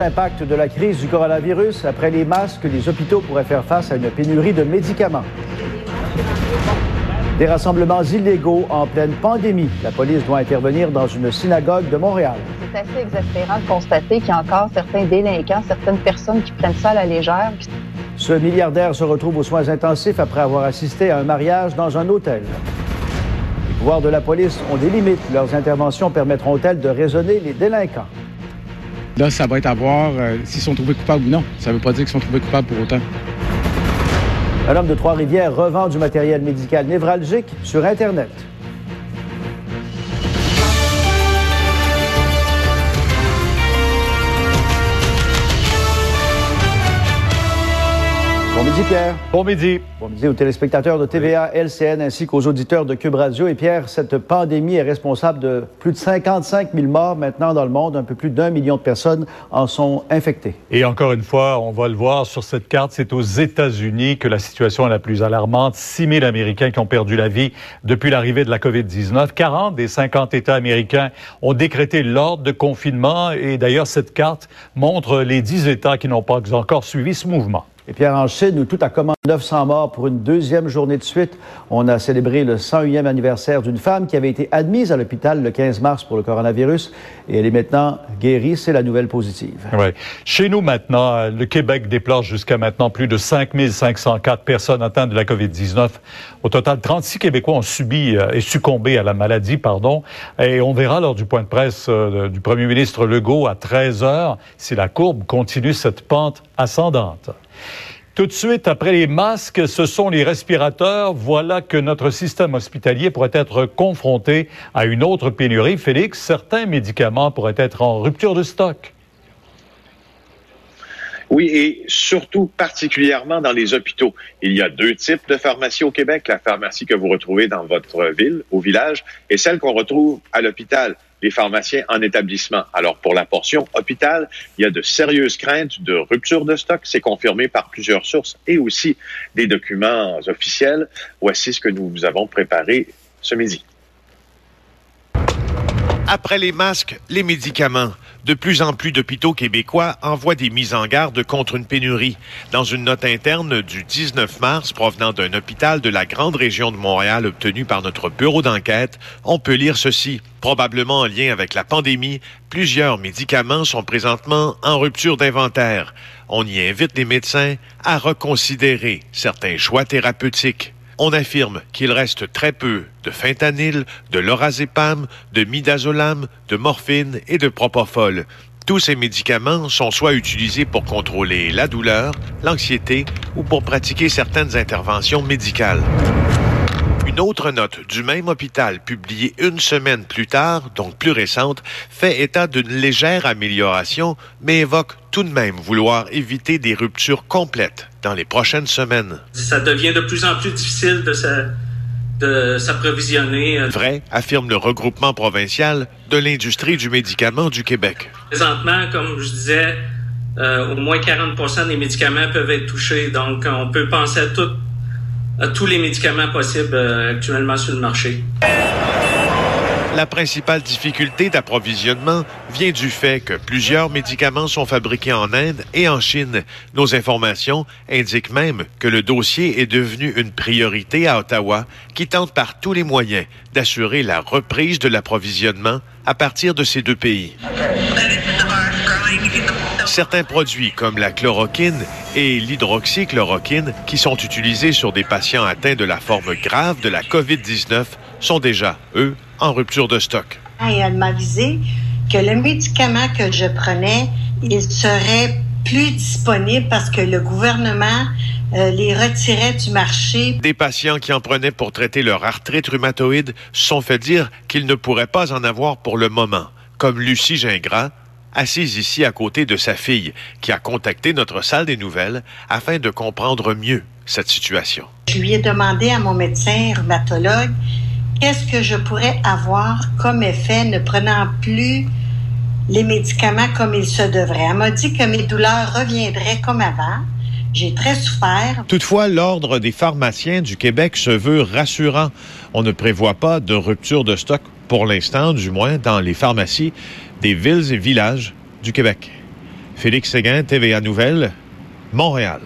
L'impact de la crise du coronavirus, après les masques, les hôpitaux pourraient faire face à une pénurie de médicaments. Des rassemblements illégaux en pleine pandémie. La police doit intervenir dans une synagogue de Montréal. C'est assez exaspérant de constater qu'il y a encore certains délinquants, certaines personnes qui prennent ça à la légère. Ce milliardaire se retrouve aux soins intensifs après avoir assisté à un mariage dans un hôtel. Les pouvoirs de la police ont des limites. Leurs interventions permettront-elles de raisonner les délinquants? Là, ça va être à voir euh, s'ils sont trouvés coupables ou non. Ça ne veut pas dire qu'ils sont trouvés coupables pour autant. Un homme de Trois-Rivières revend du matériel médical névralgique sur Internet. Bon midi, Pierre. Bon midi. Bon midi aux téléspectateurs de TVA, LCN ainsi qu'aux auditeurs de Cube Radio. Et Pierre, cette pandémie est responsable de plus de 55 000 morts maintenant dans le monde. Un peu plus d'un million de personnes en sont infectées. Et encore une fois, on va le voir sur cette carte, c'est aux États-Unis que la situation est la plus alarmante. 6 000 Américains qui ont perdu la vie depuis l'arrivée de la COVID-19. 40 des 50 États américains ont décrété l'ordre de confinement. Et d'ailleurs, cette carte montre les 10 États qui n'ont pas encore suivi ce mouvement. Et Pierre, Chine, où tout a commencé 900 morts pour une deuxième journée de suite, on a célébré le 101e anniversaire d'une femme qui avait été admise à l'hôpital le 15 mars pour le coronavirus et elle est maintenant guérie. C'est la nouvelle positive. Ouais. Chez nous maintenant, le Québec déplore jusqu'à maintenant plus de 5504 personnes atteintes de la COVID-19. Au total, 36 Québécois ont subi euh, et succombé à la maladie, pardon. Et on verra lors du point de presse euh, du premier ministre Legault à 13 heures si la courbe continue cette pente ascendante. Tout de suite, après les masques, ce sont les respirateurs. Voilà que notre système hospitalier pourrait être confronté à une autre pénurie. Félix, certains médicaments pourraient être en rupture de stock. Oui, et surtout particulièrement dans les hôpitaux. Il y a deux types de pharmacies au Québec. La pharmacie que vous retrouvez dans votre ville, au village, et celle qu'on retrouve à l'hôpital les pharmaciens en établissement. Alors, pour la portion hôpital, il y a de sérieuses craintes de rupture de stock. C'est confirmé par plusieurs sources et aussi des documents officiels. Voici ce que nous vous avons préparé ce midi. Après les masques, les médicaments. De plus en plus d'hôpitaux québécois envoient des mises en garde contre une pénurie. Dans une note interne du 19 mars provenant d'un hôpital de la grande région de Montréal obtenue par notre bureau d'enquête, on peut lire ceci. Probablement en lien avec la pandémie, plusieurs médicaments sont présentement en rupture d'inventaire. On y invite les médecins à reconsidérer certains choix thérapeutiques on affirme qu'il reste très peu de fentanyl, de lorazépam, de midazolam, de morphine et de propofol. Tous ces médicaments sont soit utilisés pour contrôler la douleur, l'anxiété ou pour pratiquer certaines interventions médicales. Une autre note du même hôpital, publiée une semaine plus tard, donc plus récente, fait état d'une légère amélioration, mais évoque tout de même vouloir éviter des ruptures complètes dans les prochaines semaines. Ça devient de plus en plus difficile de s'approvisionner. Vrai, affirme le regroupement provincial de l'industrie du médicament du Québec. Présentement, comme je disais, euh, au moins 40% des médicaments peuvent être touchés. Donc, on peut penser à tout à tous les médicaments possibles euh, actuellement sur le marché. La principale difficulté d'approvisionnement vient du fait que plusieurs médicaments sont fabriqués en Inde et en Chine. Nos informations indiquent même que le dossier est devenu une priorité à Ottawa, qui tente par tous les moyens d'assurer la reprise de l'approvisionnement à partir de ces deux pays. Certains produits comme la chloroquine et l'hydroxychloroquine, qui sont utilisés sur des patients atteints de la forme grave de la COVID-19, sont déjà, eux, en rupture de stock. Elle m'a avisé que le médicament que je prenais, il serait plus disponible parce que le gouvernement euh, les retirait du marché. Des patients qui en prenaient pour traiter leur arthrite rhumatoïde sont fait dire qu'ils ne pourraient pas en avoir pour le moment, comme Lucie Gingras, assise ici à côté de sa fille, qui a contacté notre salle des nouvelles afin de comprendre mieux cette situation. Je lui ai demandé à mon médecin rhumatologue qu'est-ce que je pourrais avoir comme effet ne prenant plus les médicaments comme il se devrait. Elle m'a dit que mes douleurs reviendraient comme avant. J'ai très souffert. Toutefois, l'Ordre des pharmaciens du Québec se veut rassurant. On ne prévoit pas de rupture de stock pour l'instant, du moins dans les pharmacies des villes et villages du Québec. Félix Séguin, TVA Nouvelle, Montréal.